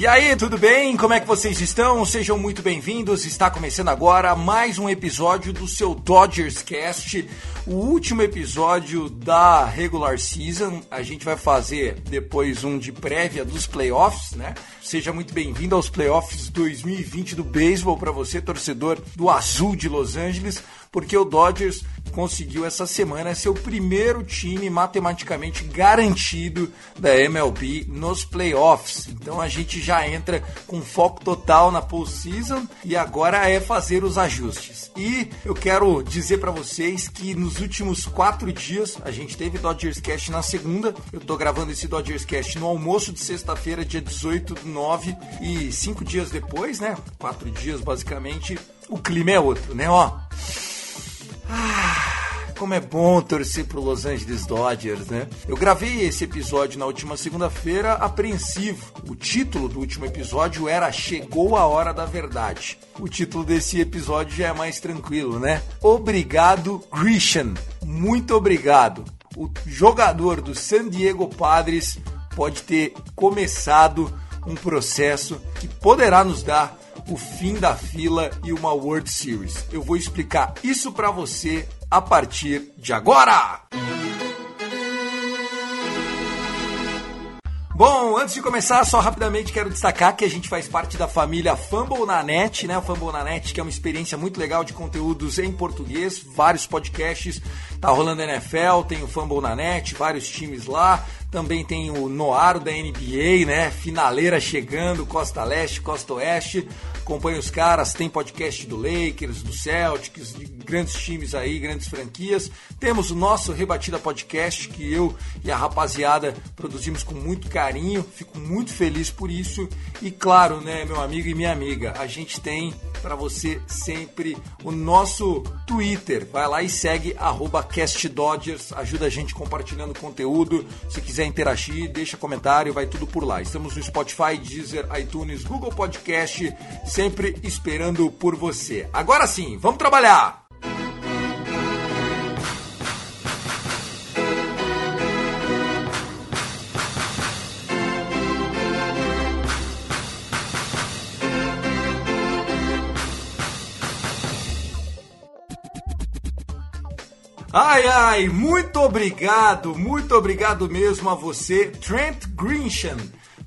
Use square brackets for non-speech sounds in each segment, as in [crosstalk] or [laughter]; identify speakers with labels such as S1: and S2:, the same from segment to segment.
S1: E aí, tudo bem? Como é que vocês estão? Sejam muito bem-vindos. Está começando agora mais um episódio do seu Dodgers Cast, o último episódio da regular season. A gente vai fazer depois um de prévia dos playoffs, né? Seja muito bem-vindo aos playoffs 2020 do beisebol para você, torcedor do Azul de Los Angeles, porque o Dodgers conseguiu essa semana ser o primeiro time matematicamente garantido da MLB nos playoffs. Então a gente já entra com foco total na postseason e agora é fazer os ajustes. E eu quero dizer para vocês que nos últimos quatro dias a gente teve Dodgers Cast na segunda. Eu tô gravando esse Dodgers Cast no almoço de sexta-feira, dia 18 do 9 e cinco dias depois, né? Quatro dias basicamente. O clima é outro, né? Ó. Ah, como é bom torcer pro Los Angeles Dodgers, né? Eu gravei esse episódio na última segunda-feira apreensivo. O título do último episódio era Chegou a Hora da Verdade. O título desse episódio já é mais tranquilo, né? Obrigado, Christian. Muito obrigado. O jogador do San Diego Padres pode ter começado um processo que poderá nos dar o fim da fila e uma World Series. Eu vou explicar isso para você a partir de agora. Bom, antes de começar, só rapidamente quero destacar que a gente faz parte da família Fumble na Net, né? Fumble na Net, que é uma experiência muito legal de conteúdos em português, vários podcasts, tá rolando NFL, tem o Fumble na Net, vários times lá, também tem o Noaro da NBA, né? Finaleira chegando, Costa Leste, Costa Oeste. Acompanha os caras, tem podcast do Lakers, do Celtics, de grandes times aí, grandes franquias. Temos o nosso Rebatida Podcast, que eu e a rapaziada produzimos com muito carinho. Fico muito feliz por isso. E claro, né, meu amigo e minha amiga, a gente tem para você sempre o nosso Twitter. Vai lá e segue @castdodgers, ajuda a gente compartilhando conteúdo. Se quiser interagir, deixa comentário, vai tudo por lá. Estamos no Spotify, Deezer, iTunes, Google Podcast, sempre esperando por você. Agora sim, vamos trabalhar. Ai, ai, muito obrigado, muito obrigado mesmo a você, Trent Grisham.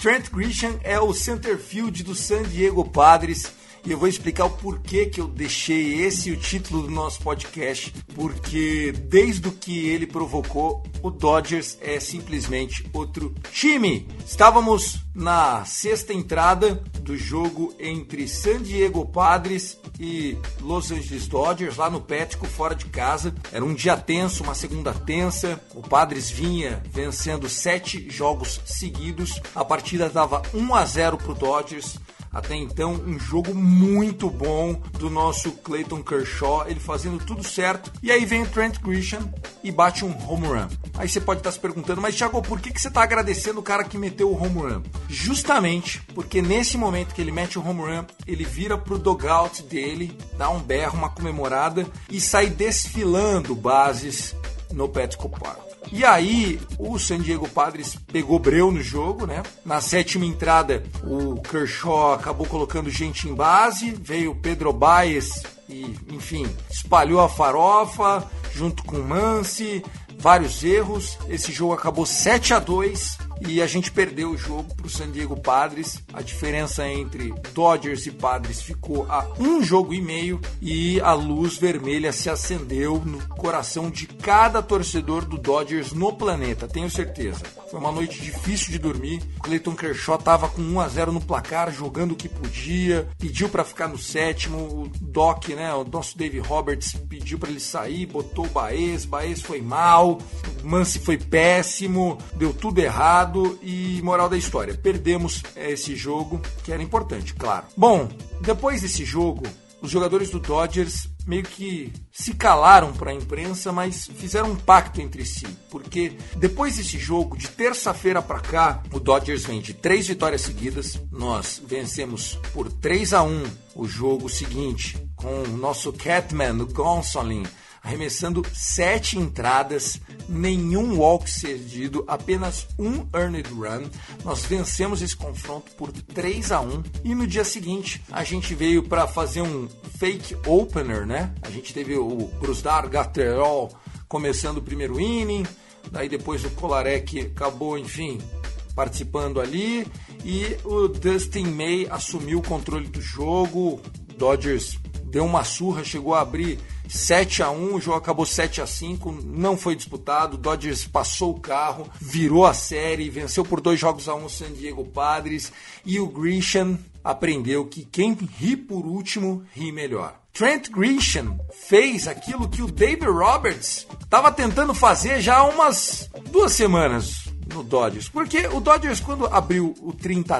S1: Trent Grisham é o center field do San Diego Padres e eu vou explicar o porquê que eu deixei esse o título do nosso podcast, porque desde o que ele provocou, o Dodgers é simplesmente outro time. Estávamos na sexta entrada do jogo entre San Diego Padres e Los Angeles Dodgers, lá no Pético, fora de casa. Era um dia tenso, uma segunda tensa. O Padres vinha vencendo sete jogos seguidos. A partida estava 1 a 0 para o Dodgers. Até então, um jogo muito bom do nosso Clayton Kershaw, ele fazendo tudo certo. E aí vem o Trent Grisham e bate um home run. Aí você pode estar se perguntando, mas Thiago, por que, que você está agradecendo o cara que meteu o home run? Justamente porque nesse momento que ele mete o home run, ele vira pro dugout dele, dá um berro, uma comemorada e sai desfilando bases no Petco Park. E aí, o San Diego Padres pegou breu no jogo, né? Na sétima entrada, o Kershaw acabou colocando gente em base, veio Pedro Baez e, enfim, espalhou a farofa junto com Mance, vários erros. Esse jogo acabou 7 a 2 e a gente perdeu o jogo para o San Diego Padres. A diferença entre Dodgers e Padres ficou a um jogo e meio e a luz vermelha se acendeu no coração de cada torcedor do Dodgers no planeta, tenho certeza. Foi uma noite difícil de dormir. Clayton Kershaw estava com 1 a 0 no placar, jogando o que podia, pediu para ficar no sétimo. O Doc, né, o nosso Dave Roberts pediu para ele sair, botou o Baez, Baez foi mal, Mance foi péssimo, deu tudo errado e moral da história, perdemos esse jogo que era importante, claro. Bom, depois desse jogo, os jogadores do Dodgers meio que se calaram para a imprensa, mas fizeram um pacto entre si, porque depois desse jogo, de terça-feira para cá, o Dodgers vem de três vitórias seguidas. Nós vencemos por 3 a 1 o jogo seguinte com o nosso Catman, o Gonsolin, arremessando sete entradas, nenhum walk cedido, apenas um earned run. Nós vencemos esse confronto por 3 a 1 e no dia seguinte a gente veio para fazer um fake opener, né? A gente teve o Brusdar Gatterol começando o primeiro inning, daí depois o Kolarek acabou, enfim, participando ali e o Dustin May assumiu o controle do jogo. Dodgers deu uma surra, chegou a abrir 7 a 1 o jogo acabou 7 a 5 não foi disputado. Dodgers passou o carro, virou a série, venceu por dois jogos a um o San Diego Padres e o Grisham aprendeu que quem ri por último ri melhor. Trent Grisham fez aquilo que o David Roberts estava tentando fazer já há umas duas semanas no Dodgers. Porque o Dodgers, quando abriu o 30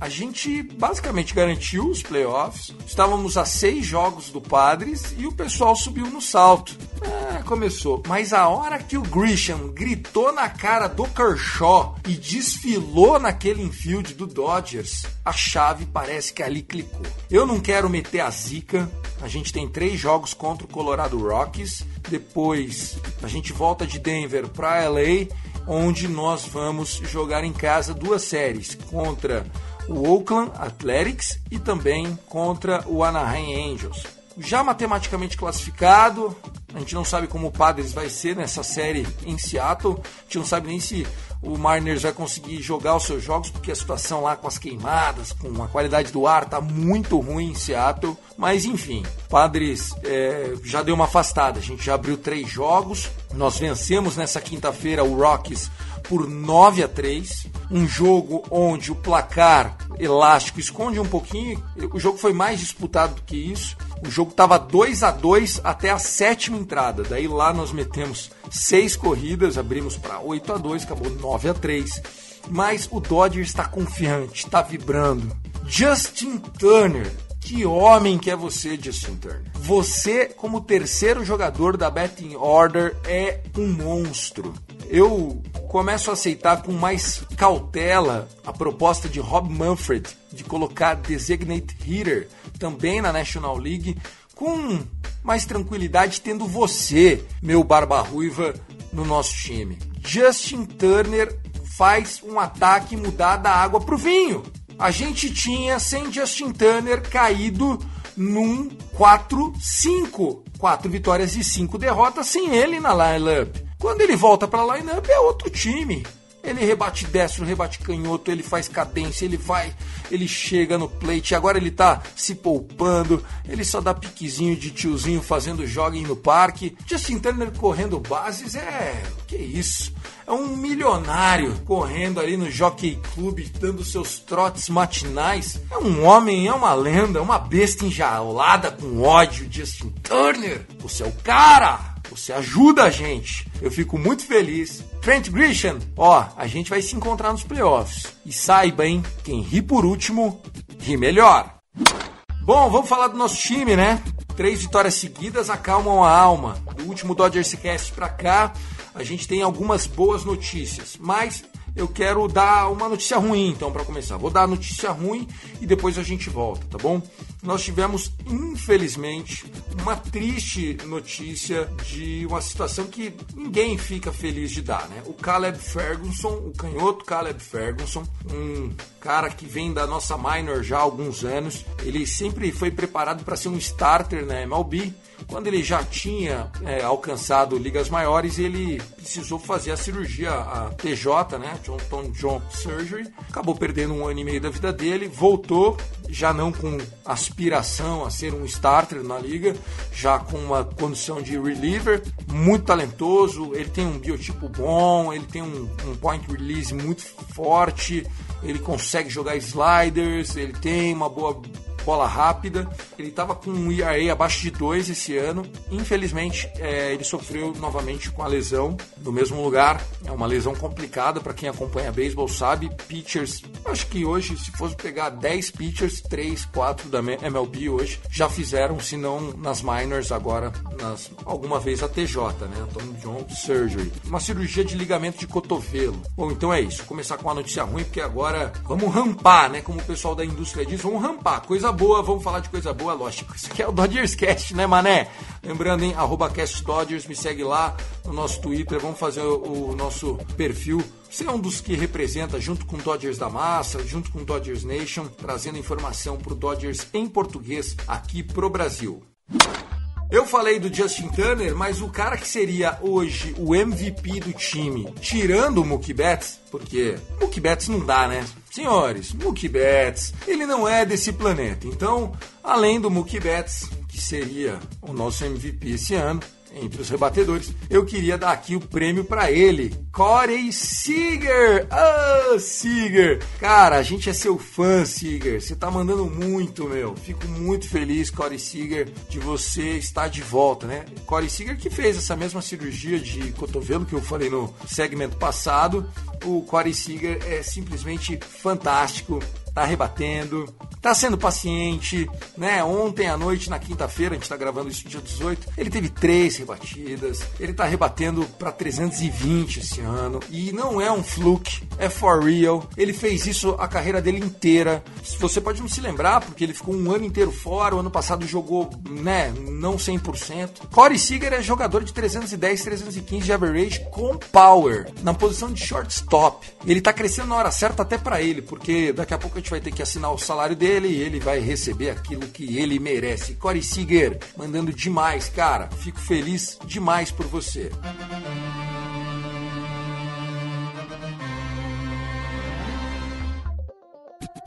S1: a 10, a gente basicamente garantiu os playoffs. Estávamos a seis jogos do Padres e o pessoal subiu no salto. É, começou. Mas a hora que o Grisham gritou na cara do Kershaw e desfilou naquele infield do Dodgers, a chave parece que ali clicou. Eu não quero meter a zica. A gente tem três jogos contra o Colorado Rockies. Depois a gente volta de Denver para LA, onde nós vamos jogar em casa duas séries contra o Oakland Athletics e também contra o Anaheim Angels. Já matematicamente classificado, a gente não sabe como o Padres vai ser nessa série em Seattle, a gente não sabe nem se o Mariners vai conseguir jogar os seus jogos, porque a situação lá com as queimadas, com a qualidade do ar, tá muito ruim em Seattle. Mas enfim, Padres é, já deu uma afastada. A gente já abriu três jogos. Nós vencemos nessa quinta-feira o Rockies por 9 a 3. Um jogo onde o placar elástico esconde um pouquinho. O jogo foi mais disputado do que isso. O jogo estava 2 a 2 até a sétima entrada. Daí lá nós metemos seis corridas, abrimos para 8 a 2, acabou 9 a 3. Mas o Dodgers está confiante, está vibrando. Justin Turner que homem que é você, Justin Turner? Você, como terceiro jogador da betting order, é um monstro. Eu começo a aceitar com mais cautela a proposta de Rob Manfred de colocar designated hitter também na National League com mais tranquilidade tendo você, meu barba ruiva, no nosso time. Justin Turner faz um ataque mudar da água pro vinho a gente tinha, sem Justin Turner, caído num 4-5. Quatro vitórias e cinco derrotas sem ele na lineup. Quando ele volta para a lineup é outro time. Ele rebate destro, rebate canhoto, ele faz cadência, ele vai, ele chega no plate, agora ele tá se poupando, ele só dá piquezinho de tiozinho fazendo jogging no parque. Justin Turner correndo bases é. Que isso? É um milionário correndo ali no Jockey Club, dando seus trotes matinais. É um homem, é uma lenda, é uma besta enjaulada com ódio. Justin Turner, você é o cara! Você ajuda a gente. Eu fico muito feliz. Trent Grisham, ó, a gente vai se encontrar nos playoffs. E saiba, hein, quem ri por último, ri melhor. Bom, vamos falar do nosso time, né? Três vitórias seguidas acalmam a alma. Do último Dodgers Cast pra cá, a gente tem algumas boas notícias. Mas eu quero dar uma notícia ruim, então, para começar. Vou dar a notícia ruim e depois a gente volta, tá bom? Nós tivemos, infelizmente, uma triste notícia de uma situação que ninguém fica feliz de dar, né? O Caleb Ferguson, o canhoto Caleb Ferguson, um cara que vem da nossa minor já há alguns anos, ele sempre foi preparado para ser um starter na MLB. Quando ele já tinha é, alcançado ligas maiores, ele precisou fazer a cirurgia, a TJ, né? Johnson John Surgery. Acabou perdendo um ano e meio da vida dele, voltou, já não com aspiração a ser um starter na liga, já com uma condição de reliever, muito talentoso, ele tem um biotipo bom, ele tem um, um point release muito forte, ele consegue jogar sliders, ele tem uma boa bola rápida. Ele estava com um ERA abaixo de 2 esse ano. Infelizmente, é, ele sofreu novamente com a lesão no mesmo lugar. É uma lesão complicada para quem acompanha beisebol, sabe. Pitchers, acho que hoje, se fosse pegar 10 pitchers, 3, 4 da MLB hoje já fizeram, se não nas minors, agora nas, alguma vez a TJ, né? Tom John Surgery. Uma cirurgia de ligamento de cotovelo. Bom, então é isso. Começar com uma notícia ruim, porque agora vamos rampar, né? Como o pessoal da indústria diz, vamos rampar. Coisa boa, vamos falar de coisa boa, lógico. Isso aqui é o Dodgers Cast, né, mané? Lembrando, hein, arroba Cast Dodgers, me segue lá no nosso Twitter, vamos fazer o, o nosso perfil você é um dos que representa, junto com Dodgers da Massa, junto com Dodgers Nation, trazendo informação para Dodgers em português aqui pro Brasil. Eu falei do Justin Turner, mas o cara que seria hoje o MVP do time, tirando o Mookie Betts, porque Mookie Betts não dá, né? Senhores, Mookie Betts, ele não é desse planeta. Então, além do Mookie Betts, que seria o nosso MVP esse ano, entre os rebatedores, eu queria dar aqui o prêmio para ele, Corey Seager. Ah, oh, Seager! Cara, a gente é seu fã, Seager. Você tá mandando muito, meu. Fico muito feliz, Corey Seager, de você estar de volta, né? Corey Seager que fez essa mesma cirurgia de cotovelo que eu falei no segmento passado. O Corey Seager é simplesmente fantástico tá rebatendo, tá sendo paciente, né? Ontem à noite, na quinta-feira, a gente tá gravando isso dia 18, ele teve três rebatidas, ele tá rebatendo para 320 esse ano, e não é um fluke, é for real. Ele fez isso a carreira dele inteira. Você pode não se lembrar, porque ele ficou um ano inteiro fora, o ano passado jogou, né, não 100%. Corey Seager é jogador de 310, 315 de average com power, na posição de shortstop. Ele tá crescendo na hora certa até para ele, porque daqui a pouco gente vai ter que assinar o salário dele e ele vai receber aquilo que ele merece. Corey Seager, mandando demais, cara. Fico feliz demais por você.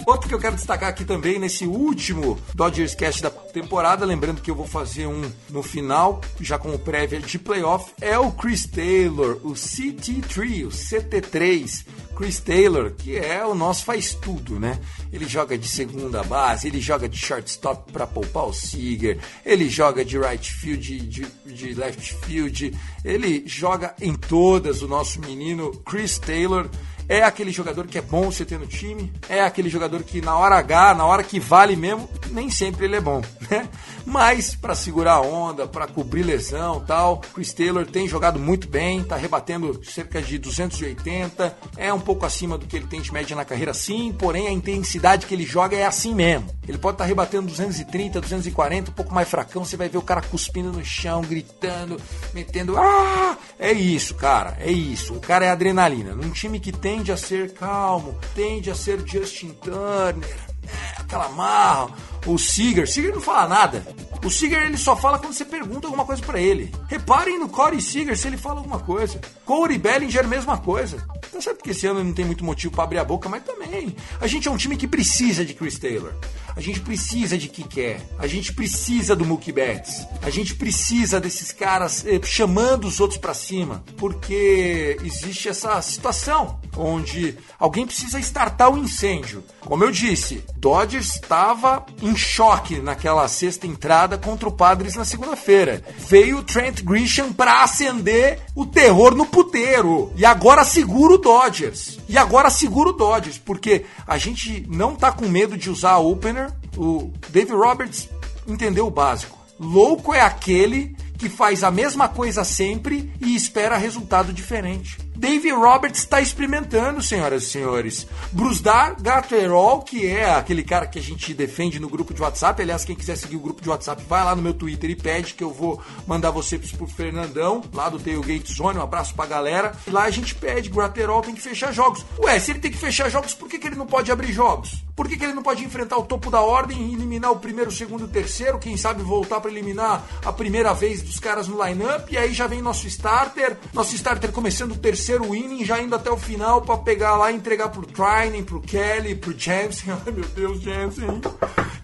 S1: Outro que eu quero destacar aqui também nesse último Dodgers Cast da temporada, lembrando que eu vou fazer um no final, já como prévia de playoff, é o Chris Taylor, o CT3, o CT3. Chris Taylor, que é o nosso faz tudo, né? Ele joga de segunda base, ele joga de shortstop para poupar o Seager, ele joga de right field, de, de left field, ele joga em todas o nosso menino Chris Taylor. É aquele jogador que é bom você ter no time, é aquele jogador que na hora H, na hora que vale mesmo, nem sempre ele é bom, [laughs] né? Mas para segurar a onda, para cobrir lesão, tal, Chris Taylor tem jogado muito bem, tá rebatendo cerca de 280, é um pouco acima do que ele tem de média na carreira sim, porém a intensidade que ele joga é assim mesmo. Ele pode estar tá rebatendo 230, 240, um pouco mais fracão, você vai ver o cara cuspindo no chão, gritando, metendo, ah, é isso, cara, é isso. O cara é adrenalina. Num time que tem tende a ser calmo, tende a ser Justin Turner, é, aquela marra, o Seager. Seager não fala nada. O Seager ele só fala quando você pergunta alguma coisa para ele. Reparem no Corey Seager se ele fala alguma coisa. Corey Bellinger, mesma coisa. Tá certo que esse ano não tem muito motivo para abrir a boca, mas também. A gente é um time que precisa de Chris Taylor. A gente precisa de Kiké. A gente precisa do Mookie Betts. A gente precisa desses caras eh, chamando os outros para cima. Porque existe essa situação onde alguém precisa startar o incêndio. Como eu disse, Dodgers estava em choque naquela sexta entrada contra o Padres na segunda-feira. Veio o Trent Grisham para acender o terror no puteiro. E agora segura o Dodgers. E agora segura o Dodgers, porque a gente não tá com medo de usar a opener. O Dave Roberts entendeu o básico. Louco é aquele que faz a mesma coisa sempre e espera resultado diferente. Dave Roberts está experimentando, senhoras e senhores. Brusdar Gatterol, que é aquele cara que a gente defende no grupo de WhatsApp. Aliás, quem quiser seguir o grupo de WhatsApp, vai lá no meu Twitter e pede que eu vou mandar você pro Fernandão, lá do Tailgate Zone. Um abraço pra galera. E lá a gente pede, Gatterol tem que fechar jogos. Ué, se ele tem que fechar jogos, por que, que ele não pode abrir jogos? Por que, que ele não pode enfrentar o topo da ordem e eliminar o primeiro, o segundo o terceiro? Quem sabe voltar para eliminar a primeira vez dos caras no lineup? E aí já vem nosso starter. Nosso starter começando o terceiro inning, já indo até o final para pegar lá e entregar pro Trinan, pro Kelly, pro Jensen. [laughs] Ai meu Deus, Jensen.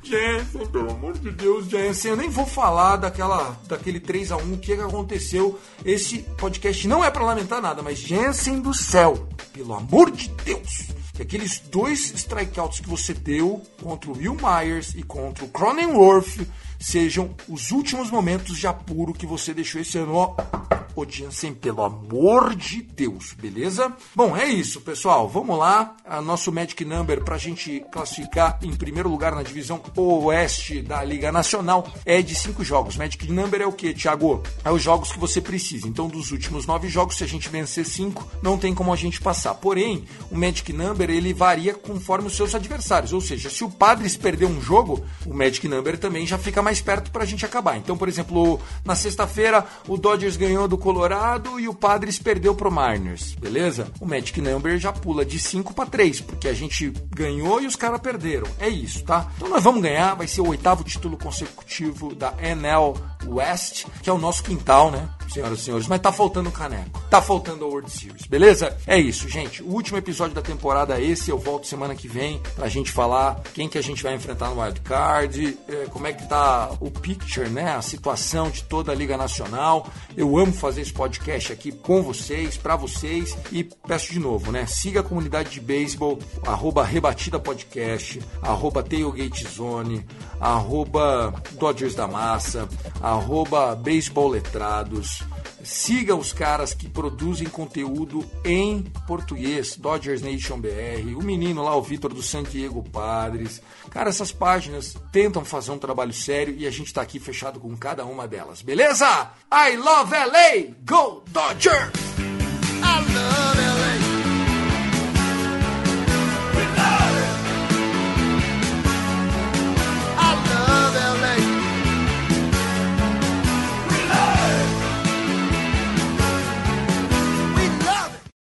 S1: Jensen, pelo amor de Deus, Jensen. Eu nem vou falar daquela, daquele 3 a 1 o que, que aconteceu. Esse podcast não é para lamentar nada, mas Jensen do céu, pelo amor de Deus que aqueles dois strikeouts que você deu contra o Will Myers e contra o Cronenworth sejam os últimos momentos de apuro que você deixou esse ano. Ó, o Jansen, pelo amor de Deus, beleza? Bom, é isso, pessoal. Vamos lá. A nosso Magic Number para a gente classificar em primeiro lugar na divisão oeste da Liga Nacional é de cinco jogos. Magic Number é o que, Thiago? É os jogos que você precisa. Então, dos últimos nove jogos, se a gente vencer cinco, não tem como a gente passar. Porém, o Magic Number ele varia conforme os seus adversários. Ou seja, se o Padres perder um jogo, o Magic Number também já fica mais perto para a gente acabar. Então, por exemplo, na sexta-feira, o Dodgers ganhou do Colorado e o Padres perdeu pro Mariners, beleza? O Magic Number já pula de 5 para 3, porque a gente ganhou e os caras perderam. É isso, tá? Então nós vamos ganhar, vai ser o oitavo título consecutivo da NL West, que é o nosso quintal, né? Senhoras e senhores, mas tá faltando o caneco. Tá faltando a World Series, beleza? É isso, gente. O último episódio da temporada é esse. Eu volto semana que vem pra gente falar quem que a gente vai enfrentar no Wild Card, é, como é que tá o picture, né? A situação de toda a Liga Nacional. Eu amo fazer esse podcast aqui com vocês, para vocês. E peço de novo, né? Siga a comunidade de beisebol, arroba Rebatida Podcast, arroba Tailgate Zone, arroba Dodgers da Massa, arroba Beisebol Letrados. Siga os caras que produzem conteúdo em português, Dodgers Nation BR, o menino lá, o Vitor do San Diego Padres. Cara, essas páginas tentam fazer um trabalho sério e a gente tá aqui fechado com cada uma delas, beleza? I love LA! Go Dodgers! I love